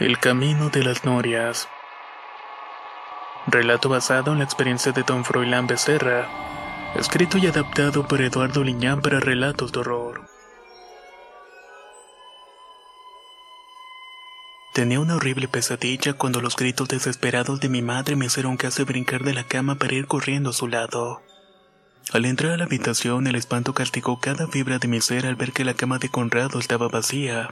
El camino de las norias. Relato basado en la experiencia de don Froilán Becerra, escrito y adaptado por Eduardo Liñán para relatos de horror. Tenía una horrible pesadilla cuando los gritos desesperados de mi madre me hicieron casi brincar de la cama para ir corriendo a su lado. Al entrar a la habitación, el espanto castigó cada fibra de mi ser al ver que la cama de Conrado estaba vacía.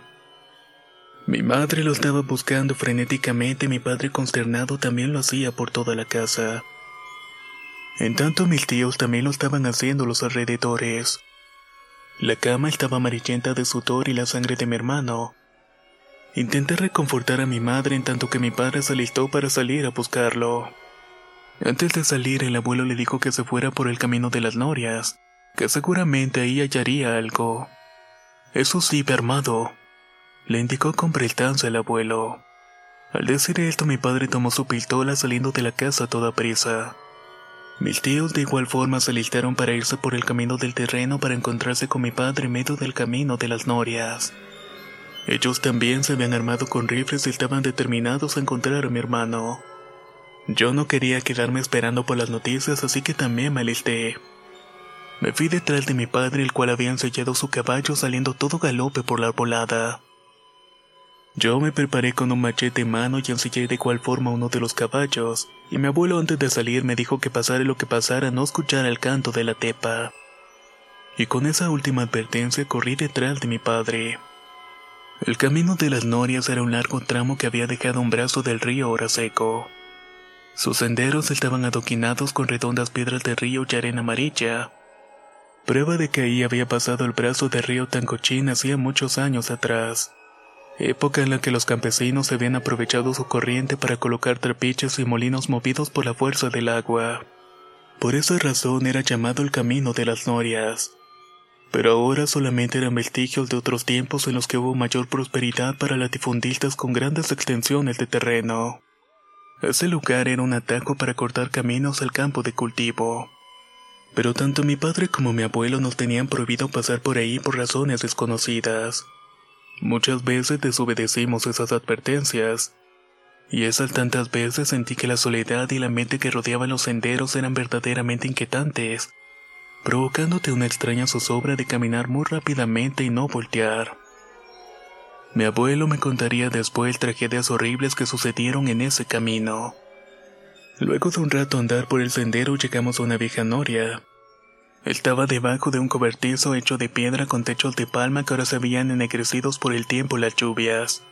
Mi madre lo estaba buscando frenéticamente y mi padre consternado también lo hacía por toda la casa. En tanto mis tíos también lo estaban haciendo los alrededores. La cama estaba amarillenta de sudor y la sangre de mi hermano. Intenté reconfortar a mi madre en tanto que mi padre se alistó para salir a buscarlo. Antes de salir el abuelo le dijo que se fuera por el camino de las norias, que seguramente ahí hallaría algo. Eso sí, armado, le indicó con prestancia el abuelo. Al decir esto, mi padre tomó su pistola saliendo de la casa a toda prisa. Mis tíos de igual forma se alistaron para irse por el camino del terreno para encontrarse con mi padre en medio del camino de las norias. Ellos también se habían armado con rifles y estaban determinados a encontrar a mi hermano. Yo no quería quedarme esperando por las noticias, así que también me alisté. Me fui detrás de mi padre, el cual había ensillado su caballo saliendo todo galope por la arbolada. Yo me preparé con un machete en mano y ensillé de igual forma uno de los caballos, y mi abuelo antes de salir me dijo que pasara lo que pasara no escuchara el canto de la tepa. Y con esa última advertencia corrí detrás de mi padre. El camino de las norias era un largo tramo que había dejado un brazo del río ahora seco. Sus senderos estaban adoquinados con redondas piedras de río y arena amarilla, prueba de que ahí había pasado el brazo del río Tancochín hacía muchos años atrás época en la que los campesinos habían aprovechado su corriente para colocar trapiches y molinos movidos por la fuerza del agua. Por esa razón era llamado el Camino de las Norias. Pero ahora solamente eran vestigios de otros tiempos en los que hubo mayor prosperidad para latifundistas con grandes extensiones de terreno. Ese lugar era un atajo para cortar caminos al campo de cultivo. Pero tanto mi padre como mi abuelo nos tenían prohibido pasar por ahí por razones desconocidas. Muchas veces desobedecimos esas advertencias, y esas tantas veces sentí que la soledad y la mente que rodeaban los senderos eran verdaderamente inquietantes, provocándote una extraña zozobra de caminar muy rápidamente y no voltear. Mi abuelo me contaría después tragedias horribles que sucedieron en ese camino. Luego de un rato andar por el sendero llegamos a una vieja noria, estaba debajo de un cobertizo hecho de piedra con techos de palma que ahora se habían ennegrecidos por el tiempo y las lluvias.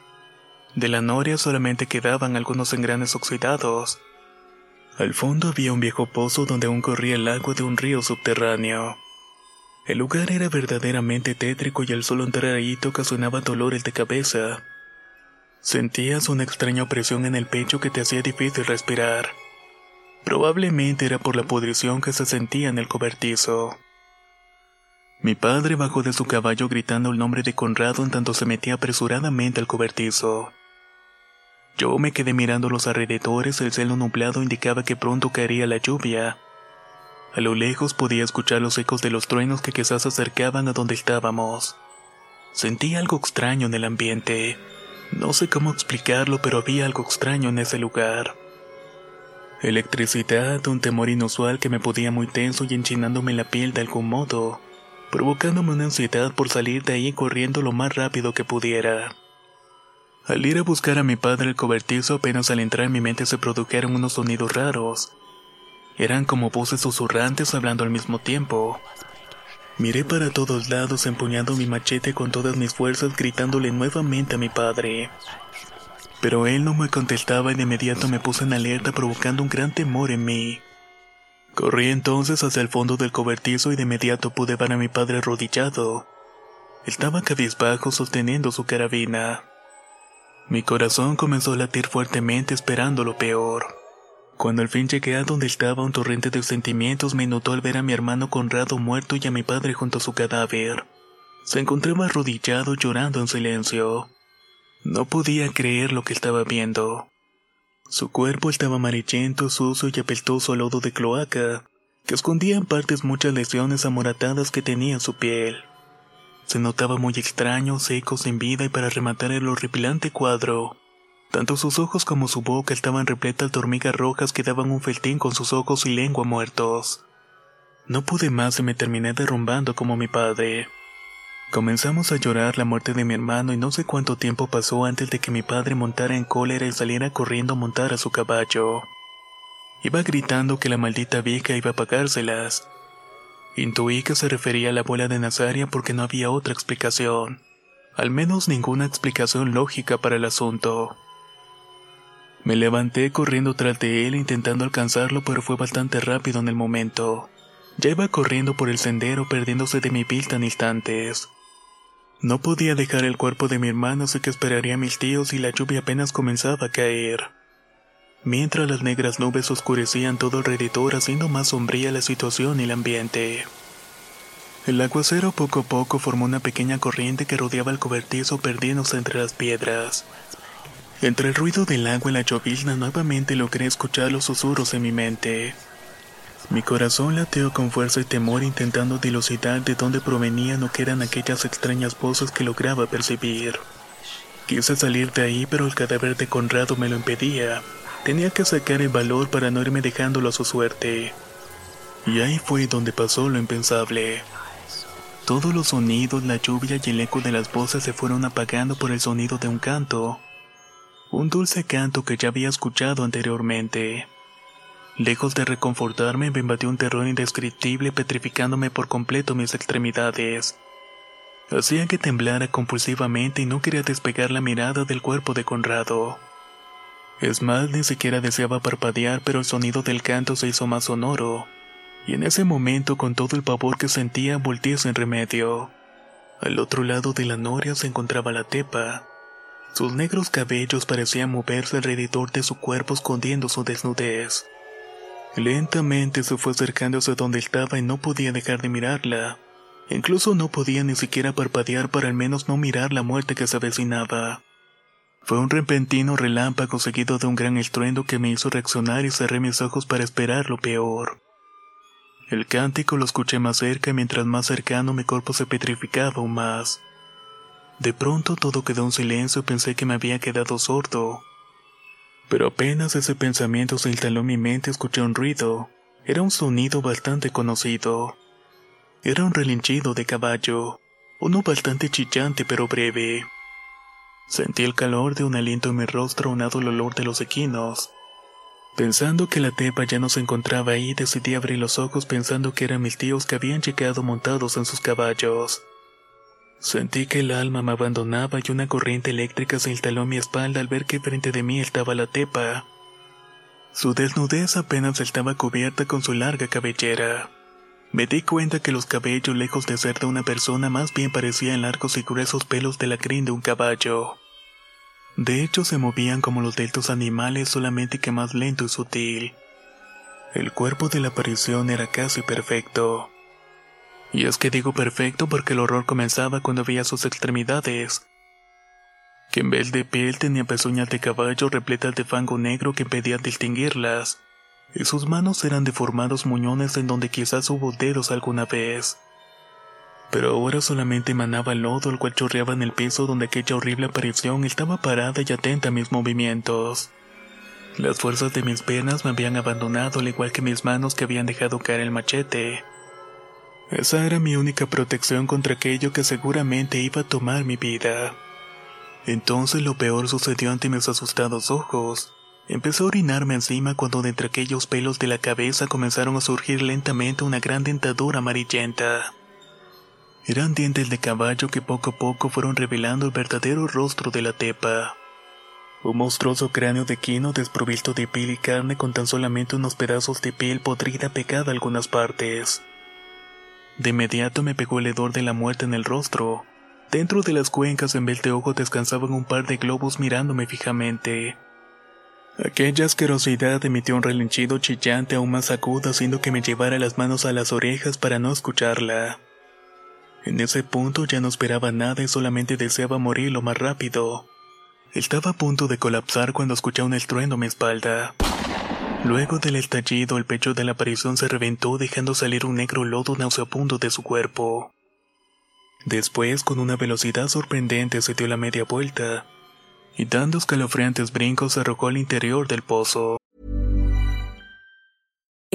De la noria solamente quedaban algunos engranes oxidados. Al fondo había un viejo pozo donde aún corría el agua de un río subterráneo. El lugar era verdaderamente tétrico y al solo entrar ahí te ocasionaba dolores de cabeza. Sentías una extraña opresión en el pecho que te hacía difícil respirar. Probablemente era por la pudrición que se sentía en el cobertizo. Mi padre bajó de su caballo gritando el nombre de Conrado en tanto se metía apresuradamente al cobertizo. Yo me quedé mirando los alrededores, el cielo nublado indicaba que pronto caería la lluvia. A lo lejos podía escuchar los ecos de los truenos que quizás se acercaban a donde estábamos. Sentí algo extraño en el ambiente. No sé cómo explicarlo, pero había algo extraño en ese lugar. Electricidad, un temor inusual que me podía muy tenso y enchinándome la piel de algún modo, provocándome una ansiedad por salir de ahí corriendo lo más rápido que pudiera. Al ir a buscar a mi padre el cobertizo apenas al entrar en mi mente se produjeron unos sonidos raros. Eran como voces susurrantes hablando al mismo tiempo. Miré para todos lados empuñando mi machete con todas mis fuerzas gritándole nuevamente a mi padre. Pero él no me contestaba y de inmediato me puse en alerta provocando un gran temor en mí. Corrí entonces hacia el fondo del cobertizo y de inmediato pude ver a mi padre arrodillado. Estaba cabizbajo sosteniendo su carabina. Mi corazón comenzó a latir fuertemente esperando lo peor. Cuando al fin llegué a donde estaba un torrente de sentimientos me notó al ver a mi hermano Conrado muerto y a mi padre junto a su cadáver. Se encontraba arrodillado llorando en silencio. No podía creer lo que estaba viendo. Su cuerpo estaba amarillento, sucio y apestoso a lodo de cloaca, que escondía en partes muchas lesiones amoratadas que tenía en su piel. Se notaba muy extraño, seco, sin vida y para rematar el horripilante cuadro. Tanto sus ojos como su boca estaban repletas de hormigas rojas que daban un feltín con sus ojos y lengua muertos. No pude más y me terminé derrumbando como mi padre. Comenzamos a llorar la muerte de mi hermano y no sé cuánto tiempo pasó antes de que mi padre montara en cólera y saliera corriendo a montar a su caballo. Iba gritando que la maldita vieja iba a pagárselas. Intuí que se refería a la abuela de Nazaria porque no había otra explicación. Al menos ninguna explicación lógica para el asunto. Me levanté corriendo tras de él intentando alcanzarlo pero fue bastante rápido en el momento. Ya iba corriendo por el sendero perdiéndose de mi vista en instantes. No podía dejar el cuerpo de mi hermano, así que esperaría a mis tíos y la lluvia apenas comenzaba a caer. Mientras las negras nubes oscurecían todo alrededor, haciendo más sombría la situación y el ambiente. El aguacero poco a poco formó una pequeña corriente que rodeaba el cobertizo perdiéndose entre las piedras. Entre el ruido del agua y la llovizna nuevamente logré escuchar los susurros en mi mente. Mi corazón lateó con fuerza y temor intentando dilucidar de dónde provenían o qué eran aquellas extrañas voces que lograba percibir. Quise salir de ahí, pero el cadáver de Conrado me lo impedía. Tenía que sacar el valor para no irme dejándolo a su suerte. Y ahí fue donde pasó lo impensable. Todos los sonidos, la lluvia y el eco de las voces se fueron apagando por el sonido de un canto. Un dulce canto que ya había escuchado anteriormente. Lejos de reconfortarme, me invadió un terror indescriptible petrificándome por completo mis extremidades. Hacía que temblara compulsivamente y no quería despegar la mirada del cuerpo de Conrado. Es más, ni siquiera deseaba parpadear, pero el sonido del canto se hizo más sonoro. Y en ese momento, con todo el pavor que sentía, volteé sin remedio. Al otro lado de la noria se encontraba la tepa. Sus negros cabellos parecían moverse alrededor de su cuerpo escondiendo su desnudez. Lentamente se fue acercando hacia donde estaba y no podía dejar de mirarla. Incluso no podía ni siquiera parpadear para al menos no mirar la muerte que se avecinaba. Fue un repentino relámpago seguido de un gran estruendo que me hizo reaccionar y cerré mis ojos para esperar lo peor. El cántico lo escuché más cerca y mientras más cercano mi cuerpo se petrificaba aún más. De pronto todo quedó en silencio y pensé que me había quedado sordo. Pero apenas ese pensamiento se instaló en mi mente escuché un ruido. Era un sonido bastante conocido. Era un relinchido de caballo, uno bastante chillante pero breve. Sentí el calor de un aliento en mi rostro unado al olor de los equinos. Pensando que la tepa ya no se encontraba ahí, decidí abrir los ojos pensando que eran mis tíos que habían llegado montados en sus caballos. Sentí que el alma me abandonaba y una corriente eléctrica se instaló en mi espalda al ver que frente de mí estaba la tepa. Su desnudez apenas estaba cubierta con su larga cabellera. Me di cuenta que los cabellos, lejos de ser de una persona, más bien parecían largos y gruesos pelos de la crin de un caballo. De hecho, se movían como los de estos animales, solamente que más lento y sutil. El cuerpo de la aparición era casi perfecto. Y es que digo perfecto porque el horror comenzaba cuando veía sus extremidades. Que en vez de piel tenía pezuñas de caballo repletas de fango negro que impedían distinguirlas. Y sus manos eran deformados muñones en donde quizás hubo dedos alguna vez. Pero ahora solamente emanaba lodo el cual chorreaba en el piso donde aquella horrible aparición estaba parada y atenta a mis movimientos. Las fuerzas de mis piernas me habían abandonado al igual que mis manos que habían dejado caer el machete. Esa era mi única protección contra aquello que seguramente iba a tomar mi vida. Entonces lo peor sucedió ante mis asustados ojos. Empezó a orinarme encima cuando de entre aquellos pelos de la cabeza comenzaron a surgir lentamente una gran dentadura amarillenta. Eran dientes de caballo que poco a poco fueron revelando el verdadero rostro de la tepa. Un monstruoso cráneo de quino desprovisto de piel y carne con tan solamente unos pedazos de piel podrida pegada a algunas partes. De inmediato me pegó el hedor de la muerte en el rostro. Dentro de las cuencas en vez de ojos descansaban un par de globos mirándome fijamente. Aquella asquerosidad emitió un relinchido chillante aún más agudo haciendo que me llevara las manos a las orejas para no escucharla. En ese punto ya no esperaba nada y solamente deseaba morir lo más rápido. Estaba a punto de colapsar cuando escuché un estruendo a mi espalda. Luego del estallido, el pecho de la aparición se reventó dejando salir un negro lodo nauseabundo de su cuerpo. Después, con una velocidad sorprendente, se dio la media vuelta y dando escalofriantes brincos arrojó al interior del pozo.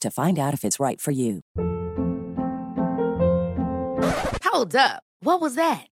to find out if it's right for you. Hold up. What was that?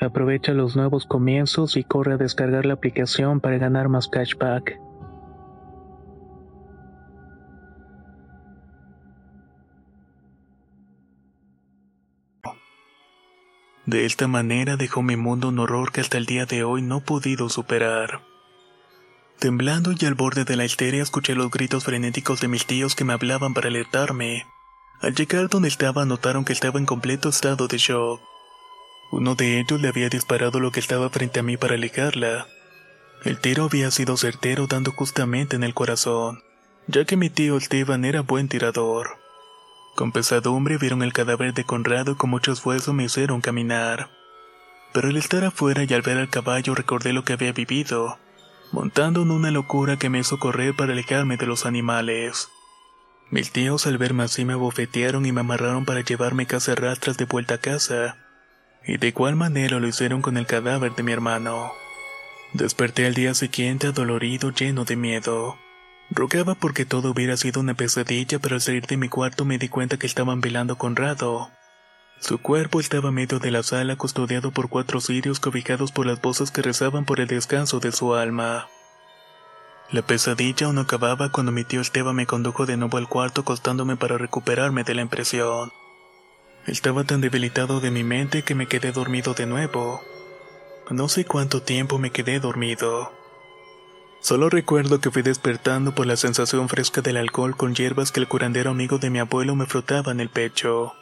Aprovecha los nuevos comienzos y corre a descargar la aplicación para ganar más cashback. De esta manera dejó mi mundo un horror que hasta el día de hoy no he podido superar. Temblando y al borde de la histeria escuché los gritos frenéticos de mis tíos que me hablaban para alertarme. Al llegar donde estaba notaron que estaba en completo estado de shock. Uno de ellos le había disparado lo que estaba frente a mí para alejarla. El tiro había sido certero dando justamente en el corazón, ya que mi tío Esteban era buen tirador. Con pesadumbre vieron el cadáver de Conrado y con mucho esfuerzo me hicieron caminar. Pero al estar afuera y al ver al caballo recordé lo que había vivido, montando en una locura que me hizo correr para alejarme de los animales. Mis tíos al verme así me bofetearon y me amarraron para llevarme casi rastras de vuelta a casa Y de igual manera lo hicieron con el cadáver de mi hermano. Desperté al día siguiente adolorido, lleno de miedo. Rogaba porque todo hubiera sido una pesadilla, pero al salir de mi cuarto me di cuenta que estaban velando a Conrado. Su cuerpo estaba a medio de la sala custodiado por cuatro cirios cobijados por las voces que rezaban por el descanso de su alma. La pesadilla aún acababa cuando mi tío Esteban me condujo de nuevo al cuarto acostándome para recuperarme de la impresión. Estaba tan debilitado de mi mente que me quedé dormido de nuevo. No sé cuánto tiempo me quedé dormido. Solo recuerdo que fui despertando por la sensación fresca del alcohol con hierbas que el curandero amigo de mi abuelo me frotaba en el pecho.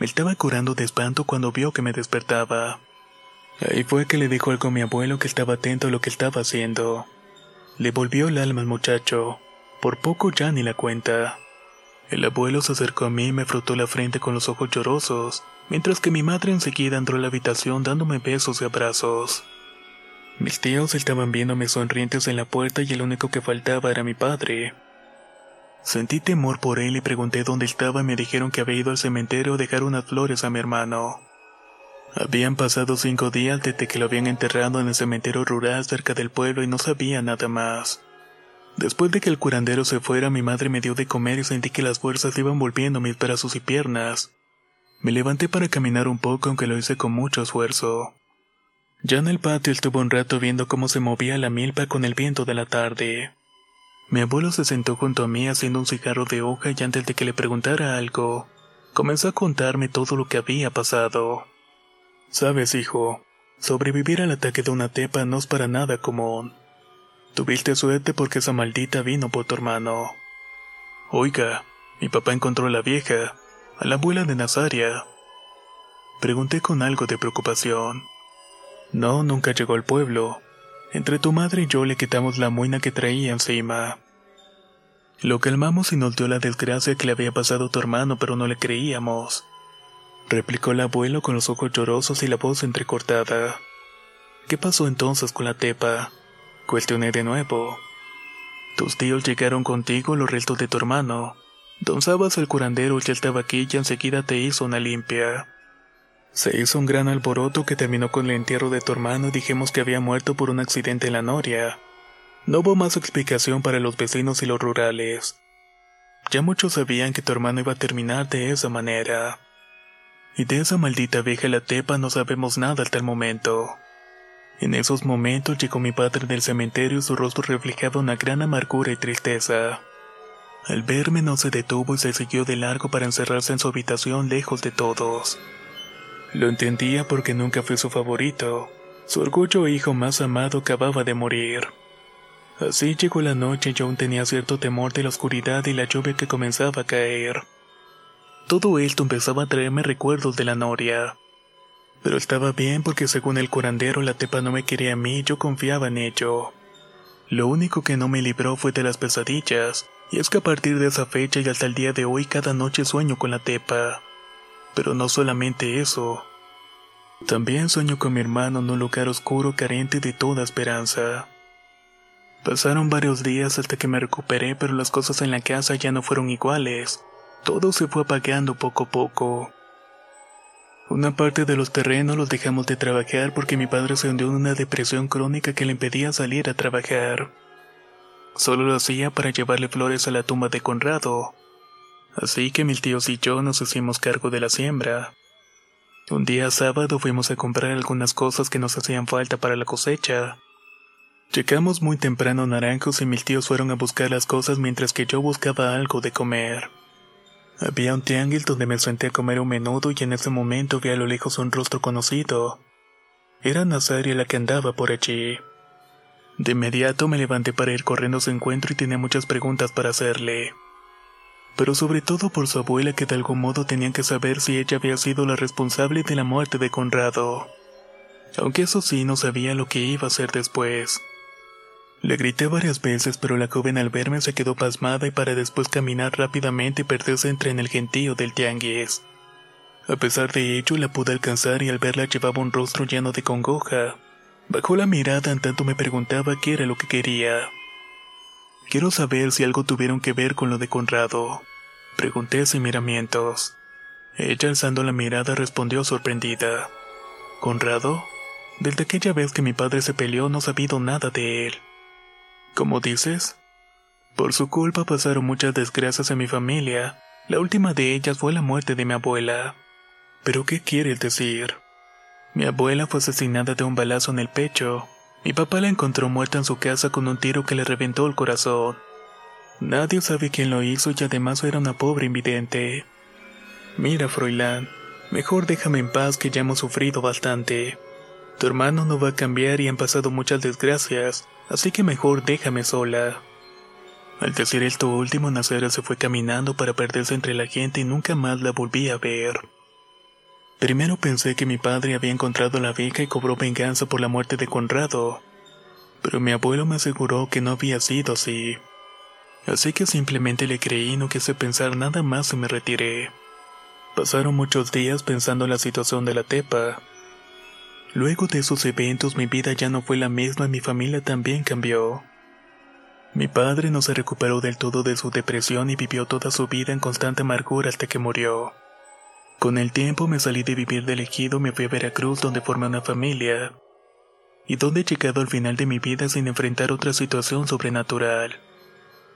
Me estaba curando de espanto cuando vio que me despertaba. Ahí fue que le dijo algo a mi abuelo que estaba atento a lo que estaba haciendo. Le volvió el alma al muchacho. Por poco ya ni la cuenta. El abuelo se acercó a mí y me frotó la frente con los ojos llorosos, mientras que mi madre enseguida entró a la habitación dándome besos y abrazos. Mis tíos estaban viéndome sonrientes en la puerta y el único que faltaba era mi padre. Sentí temor por él y pregunté dónde estaba y me dijeron que había ido al cementerio a dejar unas flores a mi hermano. Habían pasado cinco días desde que lo habían enterrado en el cementerio rural cerca del pueblo y no sabía nada más. Después de que el curandero se fuera, mi madre me dio de comer y sentí que las fuerzas iban volviendo mis brazos y piernas. Me levanté para caminar un poco, aunque lo hice con mucho esfuerzo. Ya en el patio estuve un rato viendo cómo se movía la milpa con el viento de la tarde. Mi abuelo se sentó junto a mí haciendo un cigarro de hoja y antes de que le preguntara algo, comenzó a contarme todo lo que había pasado. Sabes, hijo, sobrevivir al ataque de una tepa no es para nada común. Tuviste suerte porque esa maldita vino por tu hermano. Oiga, mi papá encontró a la vieja, a la abuela de Nazaria. Pregunté con algo de preocupación. No, nunca llegó al pueblo. Entre tu madre y yo le quitamos la muina que traía encima. Lo calmamos y nos dio la desgracia que le había pasado a tu hermano, pero no le creíamos replicó el abuelo con los ojos llorosos y la voz entrecortada. ¿Qué pasó entonces con la tepa? Cuestioné de nuevo. Tus tíos llegaron contigo los restos de tu hermano. Don Sabas el curandero ya estaba aquí y enseguida te hizo una limpia. Se hizo un gran alboroto que terminó con el entierro de tu hermano y dijimos que había muerto por un accidente en la noria. No hubo más explicación para los vecinos y los rurales. Ya muchos sabían que tu hermano iba a terminar de esa manera. Y de esa maldita vieja la tepa no sabemos nada hasta el momento. En esos momentos llegó mi padre del cementerio y su rostro reflejaba una gran amargura y tristeza. Al verme no se detuvo y se siguió de largo para encerrarse en su habitación lejos de todos. Lo entendía porque nunca fue su favorito. Su orgullo e hijo más amado acababa de morir. Así llegó la noche y aún tenía cierto temor de la oscuridad y la lluvia que comenzaba a caer. Todo esto empezaba a traerme recuerdos de la noria. Pero estaba bien porque según el curandero la tepa no me quería a mí y yo confiaba en ello. Lo único que no me libró fue de las pesadillas, y es que a partir de esa fecha y hasta el día de hoy cada noche sueño con la tepa. Pero no solamente eso. También sueño con mi hermano en un lugar oscuro carente de toda esperanza. Pasaron varios días hasta que me recuperé, pero las cosas en la casa ya no fueron iguales. Todo se fue apagando poco a poco. Una parte de los terrenos los dejamos de trabajar porque mi padre se hundió en una depresión crónica que le impedía salir a trabajar. Solo lo hacía para llevarle flores a la tumba de Conrado. Así que mis tíos y yo nos hicimos cargo de la siembra. Un día sábado fuimos a comprar algunas cosas que nos hacían falta para la cosecha. Llegamos muy temprano Naranjos y mis tíos fueron a buscar las cosas mientras que yo buscaba algo de comer. Había un tianguis donde me senté a comer un menudo y en ese momento vi a lo lejos un rostro conocido. Era Nazaria la que andaba por allí. De inmediato me levanté para ir corriendo a su encuentro y tenía muchas preguntas para hacerle. Pero sobre todo por su abuela que de algún modo tenían que saber si ella había sido la responsable de la muerte de Conrado. Aunque eso sí no sabía lo que iba a hacer después. Le grité varias veces, pero la joven al verme se quedó pasmada y para después caminar rápidamente y perderse entre en el gentío del tianguis. A pesar de ello, la pude alcanzar y al verla llevaba un rostro lleno de congoja. Bajó la mirada en tanto me preguntaba qué era lo que quería. Quiero saber si algo tuvieron que ver con lo de Conrado. Pregunté sin miramientos. Ella alzando la mirada respondió sorprendida. ¿Conrado? Desde aquella vez que mi padre se peleó no he sabido nada de él. ¿Cómo dices? Por su culpa pasaron muchas desgracias en mi familia. La última de ellas fue la muerte de mi abuela. ¿Pero qué quieres decir? Mi abuela fue asesinada de un balazo en el pecho. Mi papá la encontró muerta en su casa con un tiro que le reventó el corazón. Nadie sabe quién lo hizo y además era una pobre invidente. Mira, Froilán, mejor déjame en paz que ya hemos sufrido bastante. Tu hermano no va a cambiar y han pasado muchas desgracias, así que mejor déjame sola. Al decir esto último, Nacera se fue caminando para perderse entre la gente y nunca más la volví a ver. Primero pensé que mi padre había encontrado a la vieja y cobró venganza por la muerte de Conrado, pero mi abuelo me aseguró que no había sido así. Así que simplemente le creí y no quise pensar nada más y me retiré. Pasaron muchos días pensando en la situación de la tepa. Luego de esos eventos mi vida ya no fue la misma y mi familia también cambió. Mi padre no se recuperó del todo de su depresión y vivió toda su vida en constante amargura hasta que murió. Con el tiempo me salí de vivir de ejido me fui a Veracruz donde formé una familia. Y donde he llegado al final de mi vida sin enfrentar otra situación sobrenatural.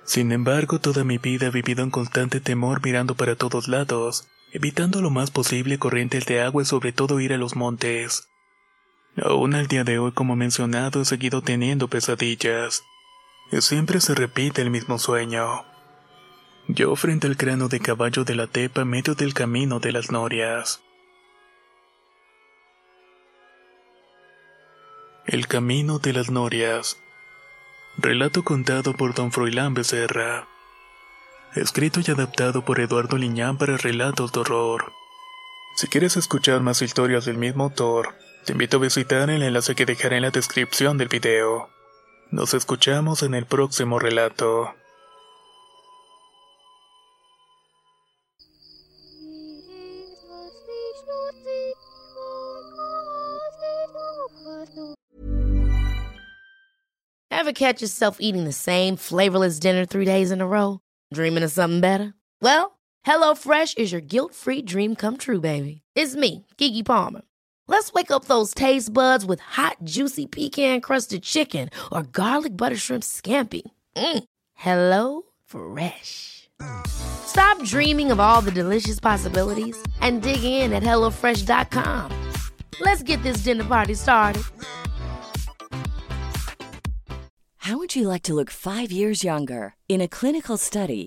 Sin embargo, toda mi vida he vivido en constante temor mirando para todos lados, evitando lo más posible corrientes de agua y sobre todo ir a los montes. Aún al día de hoy, como mencionado, he seguido teniendo pesadillas. Y siempre se repite el mismo sueño. Yo frente al cráneo de caballo de la tepa medio del camino de las norias. El camino de las norias. Relato contado por don Froilán Becerra. Escrito y adaptado por Eduardo Liñán para relatos de horror. Si quieres escuchar más historias del mismo autor, te invito a visitar el enlace que dejaré en la descripción del video. Nos escuchamos en el próximo relato. Ever catch yourself eating the same flavorless dinner three days in a row? Dreaming of something better? Well, HelloFresh is your guilt-free dream come true, baby. It's me, Kiki Palmer. Let's wake up those taste buds with hot, juicy pecan crusted chicken or garlic butter shrimp scampi. Mm. Hello Fresh. Stop dreaming of all the delicious possibilities and dig in at HelloFresh.com. Let's get this dinner party started. How would you like to look five years younger? In a clinical study,